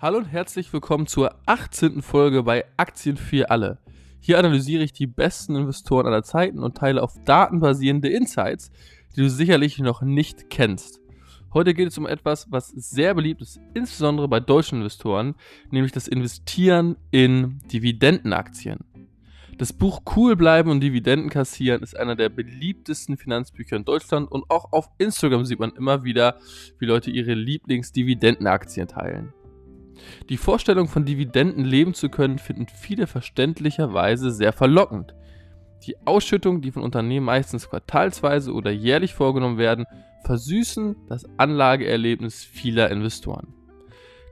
Hallo und herzlich willkommen zur 18. Folge bei Aktien für alle. Hier analysiere ich die besten Investoren aller Zeiten und teile auf Daten basierende Insights, die du sicherlich noch nicht kennst. Heute geht es um etwas, was sehr beliebt ist, insbesondere bei deutschen Investoren, nämlich das Investieren in Dividendenaktien. Das Buch Cool bleiben und Dividenden kassieren ist einer der beliebtesten Finanzbücher in Deutschland und auch auf Instagram sieht man immer wieder, wie Leute ihre Lieblingsdividendenaktien teilen. Die Vorstellung von Dividenden leben zu können, finden viele verständlicherweise sehr verlockend. Die Ausschüttungen, die von Unternehmen meistens quartalsweise oder jährlich vorgenommen werden, versüßen das Anlageerlebnis vieler Investoren.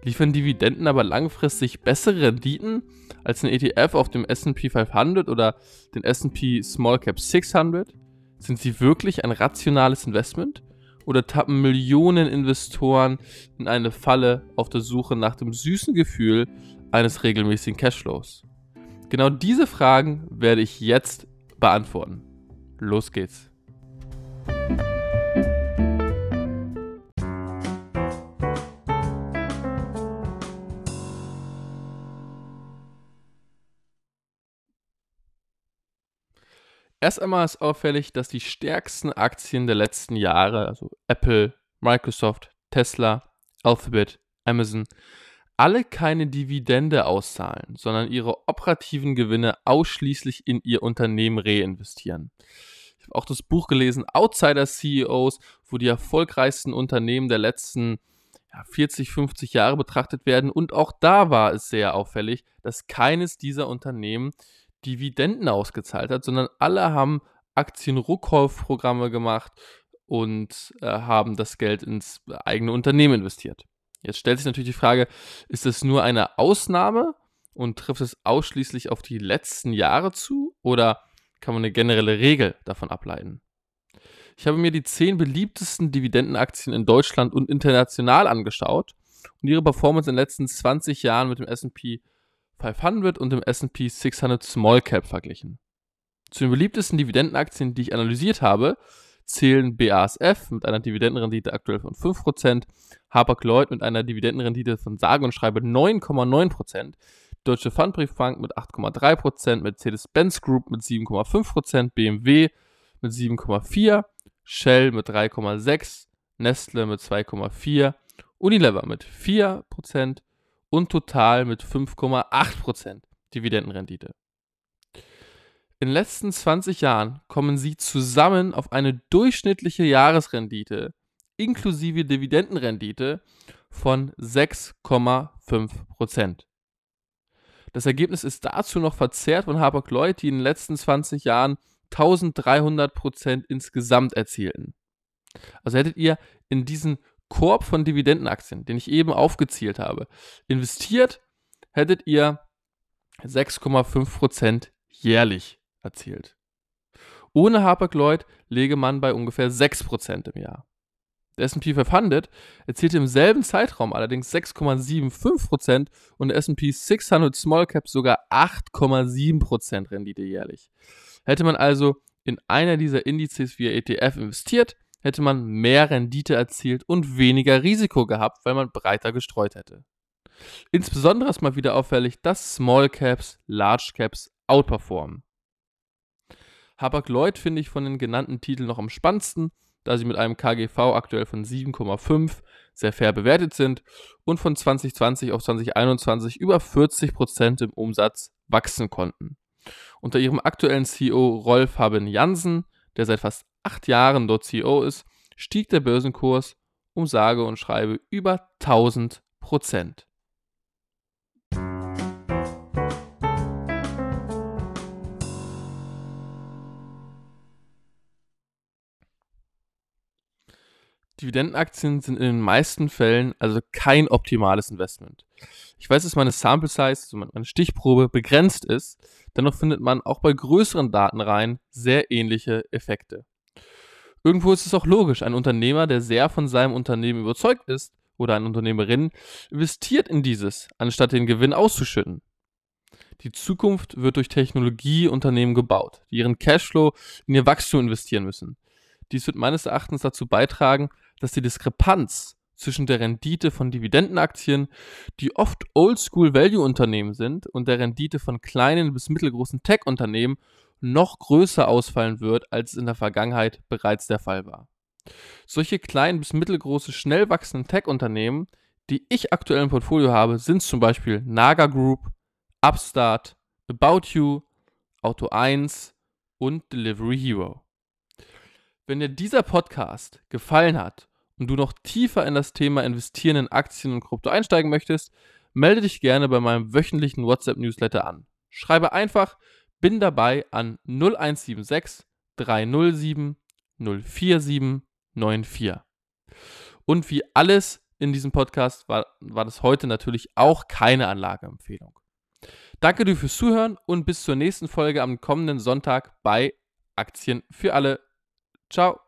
Liefern Dividenden aber langfristig bessere Renditen als ein ETF auf dem SP 500 oder den SP Small Cap 600? Sind sie wirklich ein rationales Investment? Oder tappen Millionen Investoren in eine Falle auf der Suche nach dem süßen Gefühl eines regelmäßigen Cashflows? Genau diese Fragen werde ich jetzt beantworten. Los geht's. Erst einmal ist auffällig, dass die stärksten Aktien der letzten Jahre, also Apple, Microsoft, Tesla, Alphabet, Amazon, alle keine Dividende auszahlen, sondern ihre operativen Gewinne ausschließlich in ihr Unternehmen reinvestieren. Ich habe auch das Buch gelesen, Outsider CEOs, wo die erfolgreichsten Unternehmen der letzten ja, 40, 50 Jahre betrachtet werden. Und auch da war es sehr auffällig, dass keines dieser Unternehmen Dividenden ausgezahlt hat, sondern alle haben Aktienrückkaufprogramme gemacht und äh, haben das Geld ins eigene Unternehmen investiert. Jetzt stellt sich natürlich die Frage, ist das nur eine Ausnahme und trifft es ausschließlich auf die letzten Jahre zu oder kann man eine generelle Regel davon ableiten? Ich habe mir die zehn beliebtesten Dividendenaktien in Deutschland und international angeschaut und ihre Performance in den letzten 20 Jahren mit dem S&P 500 und dem S&P 600 Small Cap verglichen. Zu den beliebtesten Dividendenaktien, die ich analysiert habe, zählen BASF mit einer Dividendenrendite aktuell von 5%, Hapag-Lloyd mit einer Dividendenrendite von sage und schreibe 9,9%, Deutsche Pfandbriefbank mit 8,3%, Mercedes-Benz Group mit 7,5%, BMW mit 7,4%, Shell mit 3,6%, Nestle mit 2,4%, Unilever mit 4%, und total mit 5,8% Dividendenrendite. In den letzten 20 Jahren kommen sie zusammen auf eine durchschnittliche Jahresrendite inklusive Dividendenrendite von 6,5%. Das Ergebnis ist dazu noch verzerrt von Hapag-Lloyd, die in den letzten 20 Jahren 1300% insgesamt erzielten. Also hättet ihr in diesen Korb von Dividendenaktien, den ich eben aufgezählt habe, investiert, hättet ihr 6,5% jährlich erzielt. Ohne Hapag-Lloyd läge man bei ungefähr 6% im Jahr. Der S&P 500 erzielte im selben Zeitraum allerdings 6,75% und der S&P 600 Small Cap sogar 8,7% Rendite jährlich. Hätte man also in einer dieser Indizes via ETF investiert, hätte man mehr Rendite erzielt und weniger Risiko gehabt, weil man breiter gestreut hätte. Insbesondere ist mal wieder auffällig, dass Small Caps Large Caps outperformen. Hapag-Lloyd finde ich von den genannten Titeln noch am spannendsten, da sie mit einem KGV aktuell von 7,5 sehr fair bewertet sind und von 2020 auf 2021 über 40% im Umsatz wachsen konnten. Unter ihrem aktuellen CEO Rolf Haben Jansen, der seit fast acht Jahren dort CEO ist, stieg der Börsenkurs um sage und schreibe über 1000 Prozent. Dividendenaktien sind in den meisten Fällen also kein optimales Investment. Ich weiß, dass meine Sample Size, also meine Stichprobe, begrenzt ist, dennoch findet man auch bei größeren Datenreihen sehr ähnliche Effekte. Irgendwo ist es auch logisch, ein Unternehmer, der sehr von seinem Unternehmen überzeugt ist, oder eine Unternehmerin, investiert in dieses, anstatt den Gewinn auszuschütten. Die Zukunft wird durch Technologieunternehmen gebaut, die ihren Cashflow in ihr Wachstum investieren müssen. Dies wird meines Erachtens dazu beitragen, dass die Diskrepanz zwischen der Rendite von Dividendenaktien, die oft Oldschool-Value-Unternehmen sind, und der Rendite von kleinen bis mittelgroßen Tech-Unternehmen noch größer ausfallen wird, als es in der Vergangenheit bereits der Fall war. Solche kleinen bis mittelgroße, schnell wachsenden Tech-Unternehmen, die ich aktuell im Portfolio habe, sind zum Beispiel Naga Group, Upstart, About You, Auto 1 und Delivery Hero. Wenn dir dieser Podcast gefallen hat und du noch tiefer in das Thema Investieren in Aktien und Krypto einsteigen möchtest, melde dich gerne bei meinem wöchentlichen WhatsApp-Newsletter an. Schreibe einfach bin dabei an 0176 307 047 94. Und wie alles in diesem Podcast war, war das heute natürlich auch keine Anlageempfehlung. Danke dir fürs Zuhören und bis zur nächsten Folge am kommenden Sonntag bei Aktien für alle. Ciao.